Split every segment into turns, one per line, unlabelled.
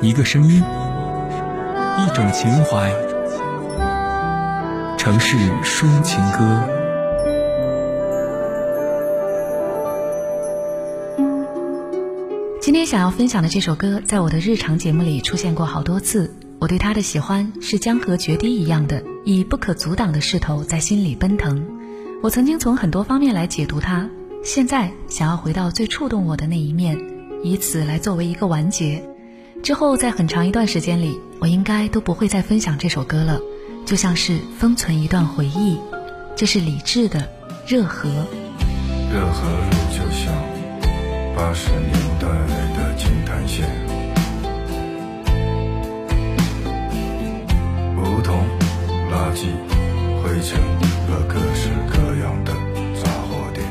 一个声音，一种情怀。城市抒情歌。
今天想要分享的这首歌，在我的日常节目里出现过好多次。我对它的喜欢是江河决堤一样的，以不可阻挡的势头在心里奔腾。我曾经从很多方面来解读它，现在想要回到最触动我的那一面，以此来作为一个完结。之后在很长一段时间里，我应该都不会再分享这首歌了，就像是封存一段回忆。这是李志的《热河》。
热河路就像八十年代的金坛线。垃圾、灰尘和各式各样的杂货店。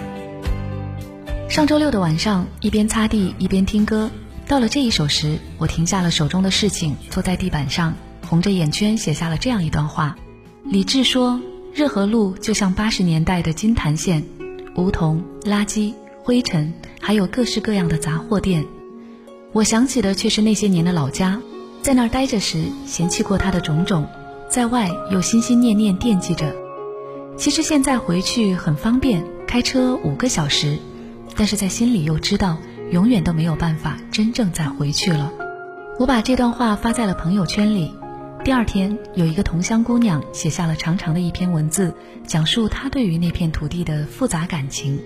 上周六的晚上，一边擦地一边听歌。到了这一首时，我停下了手中的事情，坐在地板上，红着眼圈写下了这样一段话：李志说，热河路就像八十年代的金坛线，梧桐、垃圾、灰尘，还有各式各样的杂货店。我想起的却是那些年的老家，在那儿待着时，嫌弃过它的种种。在外又心心念念惦记着，其实现在回去很方便，开车五个小时，但是在心里又知道永远都没有办法真正再回去了。我把这段话发在了朋友圈里，第二天有一个同乡姑娘写下了长长的一篇文字，讲述她对于那片土地的复杂感情。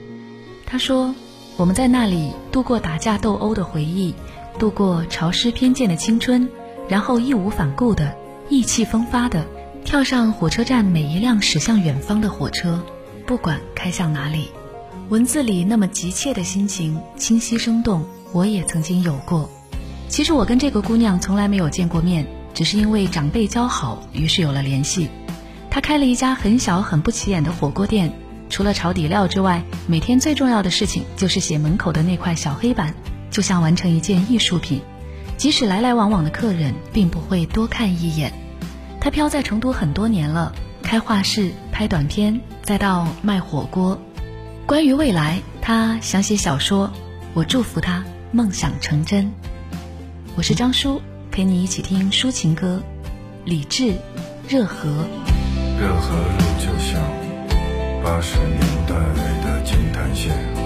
她说：“我们在那里度过打架斗殴的回忆，度过潮湿偏见的青春，然后义无反顾的。”意气风发的跳上火车站每一辆驶向远方的火车，不管开向哪里。文字里那么急切的心情，清晰生动，我也曾经有过。其实我跟这个姑娘从来没有见过面，只是因为长辈交好，于是有了联系。她开了一家很小很不起眼的火锅店，除了炒底料之外，每天最重要的事情就是写门口的那块小黑板，就像完成一件艺术品。即使来来往往的客人并不会多看一眼，他漂在成都很多年了，开画室、拍短片，再到卖火锅。关于未来，他想写小说，我祝福他梦想成真。我是张叔，陪你一起听抒情歌，李志，热河。
热河就像八十年代的金坛线。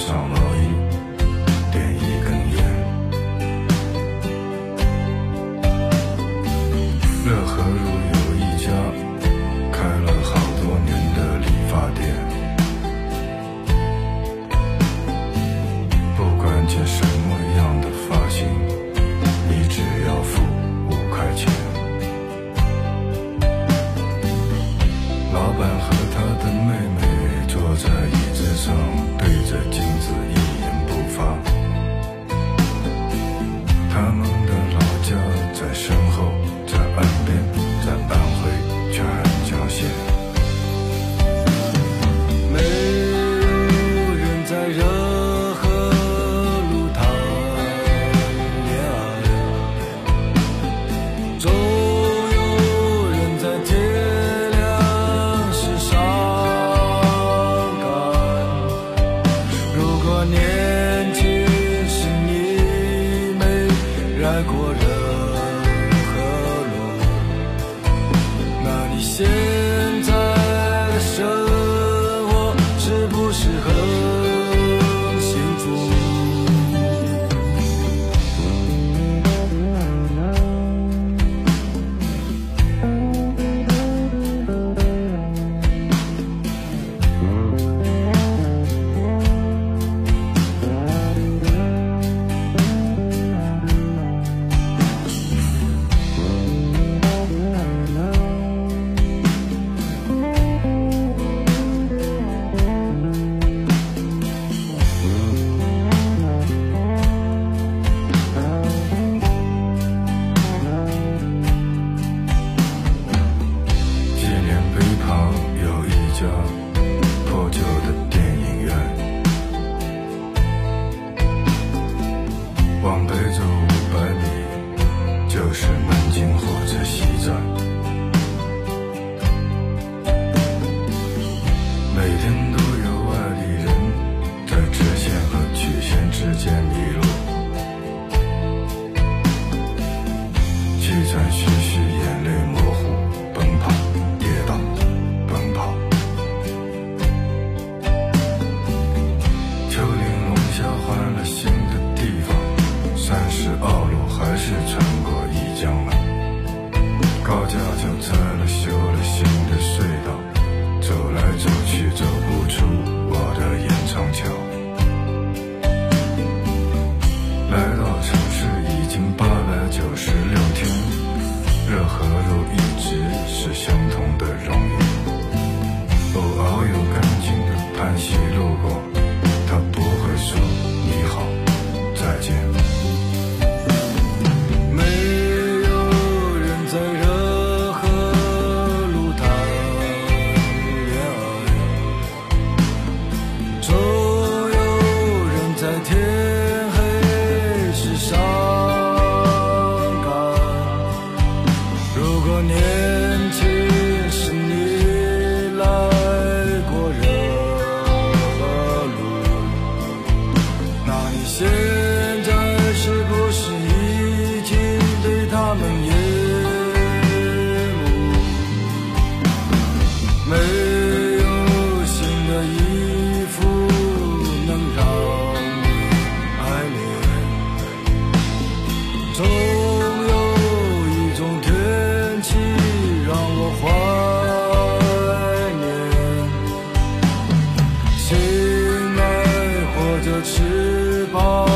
上了。年轻时你没来过任何路，那你现。气喘吁吁，眼泪模糊，奔跑，跌倒，奔跑。秋林龙虾换了新的地方，三十二路还是穿过一江来，高架桥。翅膀。